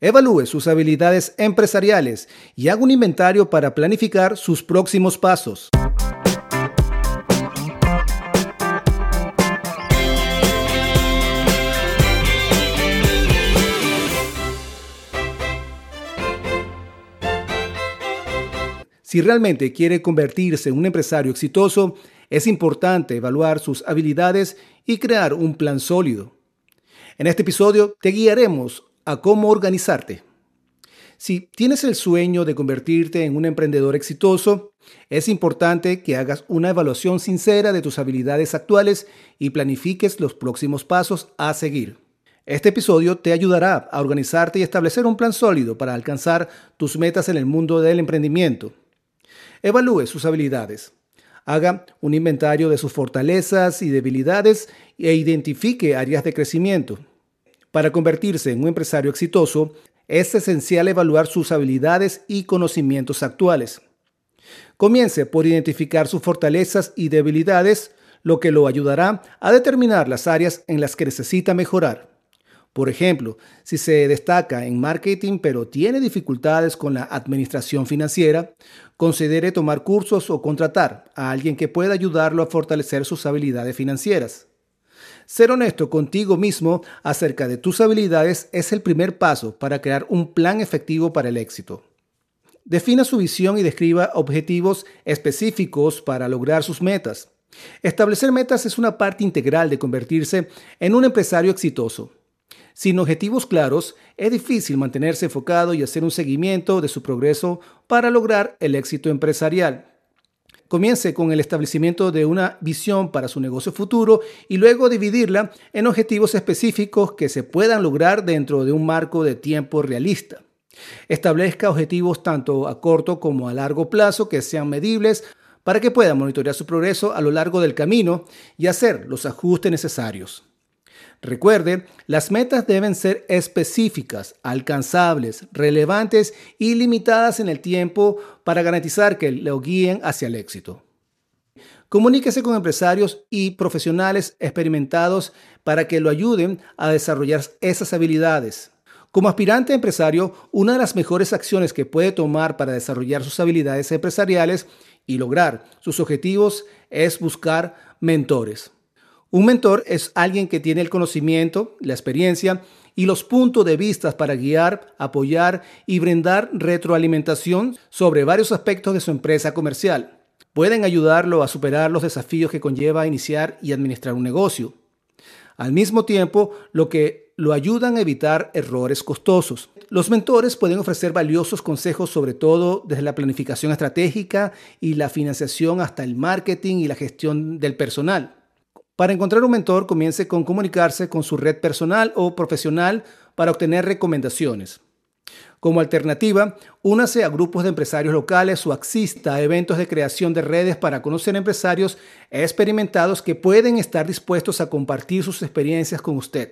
Evalúe sus habilidades empresariales y haga un inventario para planificar sus próximos pasos. Si realmente quiere convertirse en un empresario exitoso, es importante evaluar sus habilidades y crear un plan sólido. En este episodio te guiaremos a cómo organizarte. Si tienes el sueño de convertirte en un emprendedor exitoso, es importante que hagas una evaluación sincera de tus habilidades actuales y planifiques los próximos pasos a seguir. Este episodio te ayudará a organizarte y establecer un plan sólido para alcanzar tus metas en el mundo del emprendimiento. Evalúe sus habilidades. Haga un inventario de sus fortalezas y debilidades e identifique áreas de crecimiento. Para convertirse en un empresario exitoso, es esencial evaluar sus habilidades y conocimientos actuales. Comience por identificar sus fortalezas y debilidades, lo que lo ayudará a determinar las áreas en las que necesita mejorar. Por ejemplo, si se destaca en marketing pero tiene dificultades con la administración financiera, considere tomar cursos o contratar a alguien que pueda ayudarlo a fortalecer sus habilidades financieras. Ser honesto contigo mismo acerca de tus habilidades es el primer paso para crear un plan efectivo para el éxito. Defina su visión y describa objetivos específicos para lograr sus metas. Establecer metas es una parte integral de convertirse en un empresario exitoso. Sin objetivos claros, es difícil mantenerse enfocado y hacer un seguimiento de su progreso para lograr el éxito empresarial. Comience con el establecimiento de una visión para su negocio futuro y luego dividirla en objetivos específicos que se puedan lograr dentro de un marco de tiempo realista. Establezca objetivos tanto a corto como a largo plazo que sean medibles para que pueda monitorear su progreso a lo largo del camino y hacer los ajustes necesarios. Recuerde, las metas deben ser específicas, alcanzables, relevantes y limitadas en el tiempo para garantizar que lo guíen hacia el éxito. Comuníquese con empresarios y profesionales experimentados para que lo ayuden a desarrollar esas habilidades. Como aspirante empresario, una de las mejores acciones que puede tomar para desarrollar sus habilidades empresariales y lograr sus objetivos es buscar mentores. Un mentor es alguien que tiene el conocimiento, la experiencia y los puntos de vista para guiar, apoyar y brindar retroalimentación sobre varios aspectos de su empresa comercial. Pueden ayudarlo a superar los desafíos que conlleva iniciar y administrar un negocio. Al mismo tiempo, lo que lo ayudan a evitar errores costosos. Los mentores pueden ofrecer valiosos consejos sobre todo desde la planificación estratégica y la financiación hasta el marketing y la gestión del personal. Para encontrar un mentor, comience con comunicarse con su red personal o profesional para obtener recomendaciones. Como alternativa, únase a grupos de empresarios locales o asista a eventos de creación de redes para conocer empresarios experimentados que pueden estar dispuestos a compartir sus experiencias con usted.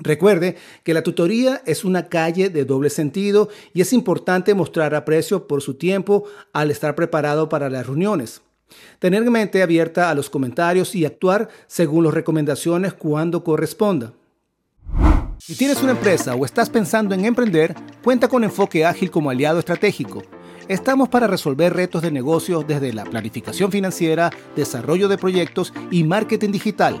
Recuerde que la tutoría es una calle de doble sentido y es importante mostrar aprecio por su tiempo al estar preparado para las reuniones. Tener mente abierta a los comentarios y actuar según las recomendaciones cuando corresponda. Si tienes una empresa o estás pensando en emprender, cuenta con Enfoque Ágil como aliado estratégico. Estamos para resolver retos de negocios desde la planificación financiera, desarrollo de proyectos y marketing digital.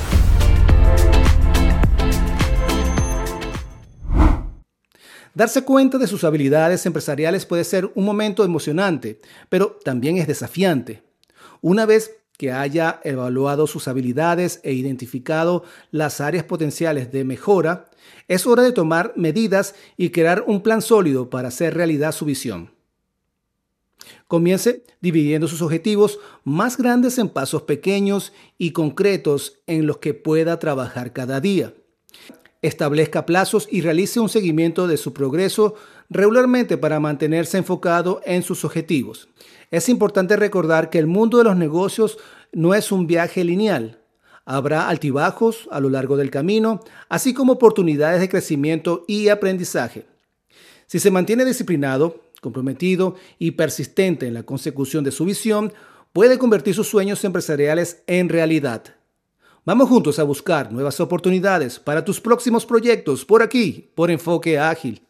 Darse cuenta de sus habilidades empresariales puede ser un momento emocionante, pero también es desafiante. Una vez que haya evaluado sus habilidades e identificado las áreas potenciales de mejora, es hora de tomar medidas y crear un plan sólido para hacer realidad su visión. Comience dividiendo sus objetivos más grandes en pasos pequeños y concretos en los que pueda trabajar cada día. Establezca plazos y realice un seguimiento de su progreso regularmente para mantenerse enfocado en sus objetivos. Es importante recordar que el mundo de los negocios no es un viaje lineal. Habrá altibajos a lo largo del camino, así como oportunidades de crecimiento y aprendizaje. Si se mantiene disciplinado, comprometido y persistente en la consecución de su visión, puede convertir sus sueños empresariales en realidad. Vamos juntos a buscar nuevas oportunidades para tus próximos proyectos por aquí, por Enfoque Ágil.